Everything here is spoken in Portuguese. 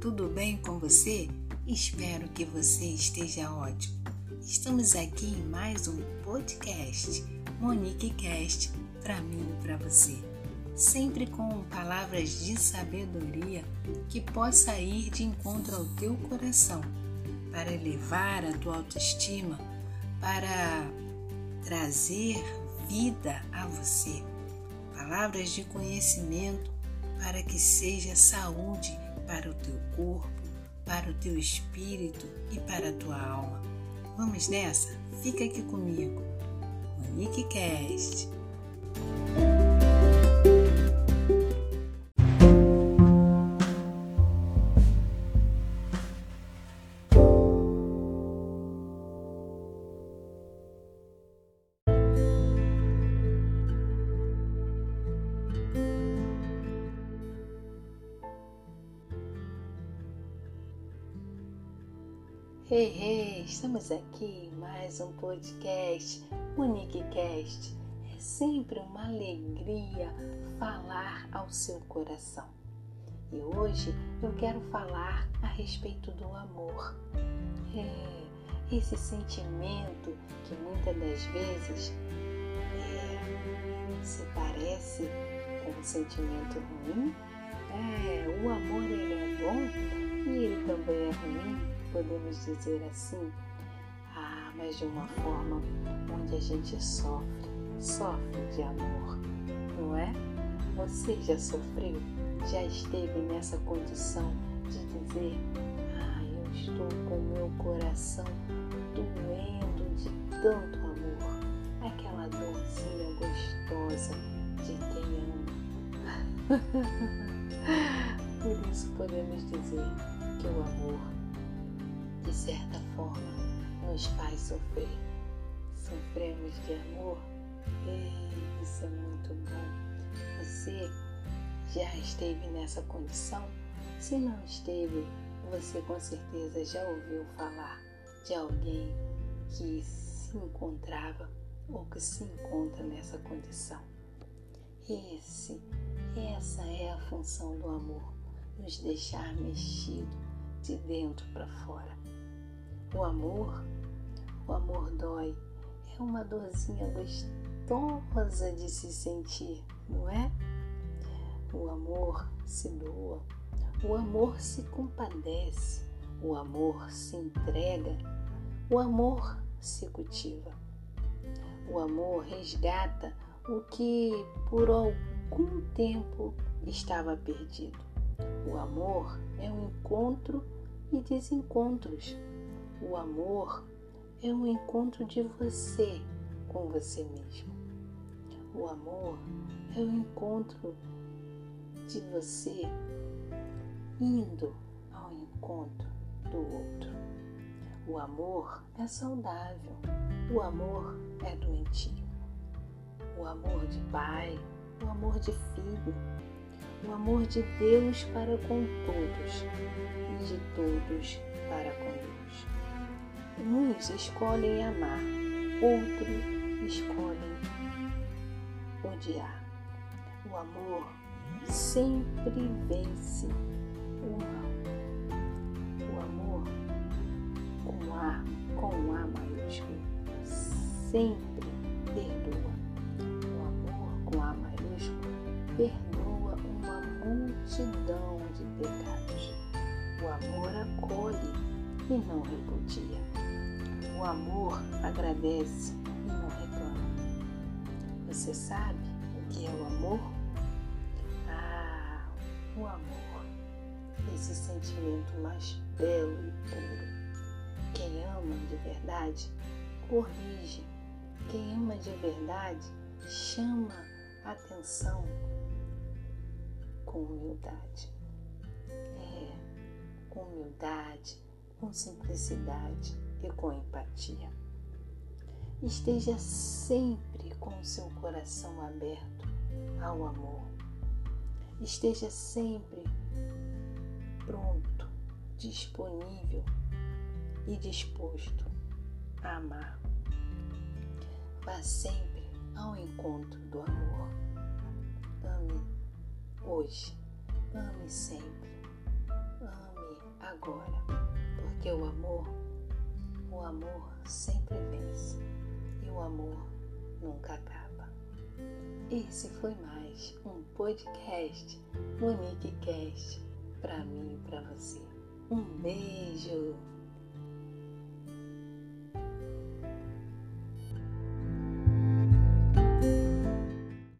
tudo bem com você? Espero que você esteja ótimo. Estamos aqui em mais um podcast, Monique Cast, para mim e para você. Sempre com palavras de sabedoria que possa ir de encontro ao teu coração, para elevar a tua autoestima, para trazer vida a você. Palavras de conhecimento para que seja saúde teu corpo, para o teu espírito e para a tua alma. Vamos nessa? Fica aqui comigo. Monique Cast. Hey, hey, estamos aqui em mais um podcast, Monique Cast. É sempre uma alegria falar ao seu coração. E hoje eu quero falar a respeito do amor. É, esse sentimento que muitas das vezes é, se parece com um sentimento ruim. É, o amor ele é bom e ele também é ruim podemos dizer assim, ah, mas de uma forma onde a gente sofre, sofre de amor, não é? Você já sofreu, já esteve nessa condição de dizer, ah, eu estou com meu coração doendo de tanto amor, aquela dorzinha gostosa de quem ama. Por isso podemos dizer que o amor de certa forma, nos faz sofrer. Sofremos de amor? E isso é muito bom. Você já esteve nessa condição? Se não esteve, você com certeza já ouviu falar de alguém que se encontrava ou que se encontra nessa condição. Esse, essa é a função do amor, nos deixar mexido de dentro para fora. O amor, o amor dói. É uma dorzinha gostosa de se sentir, não é? O amor se doa, o amor se compadece, o amor se entrega, o amor se cultiva. O amor resgata o que por algum tempo estava perdido. O amor é um encontro e desencontros. O amor é um encontro de você com você mesmo. O amor é um encontro de você indo ao encontro do outro. O amor é saudável, o amor é doentio. O amor de pai, o amor de filho, o amor de Deus para com todos e de todos para com Deus. Uns escolhem amar, outros escolhem odiar. O amor sempre vence o mal. O amor com A, com A maiúsculo, sempre perdoa. O amor com A maiúsculo perdoa uma multidão de pecados. O amor acolhe e não repudia. O amor agradece e não reclama. Você sabe o que é o amor? Ah, o amor, esse sentimento mais belo e puro. Quem ama de verdade, corrige. Quem ama de verdade, chama atenção com humildade. É, humildade, com simplicidade e com empatia. Esteja sempre com o seu coração aberto ao amor. Esteja sempre pronto, disponível e disposto a amar. Vá sempre ao encontro do amor. Ame hoje, ame sempre, ame agora, porque o amor, amor sempre vence e o amor nunca acaba. Esse foi mais um podcast Monique Cast para mim e para você. Um beijo!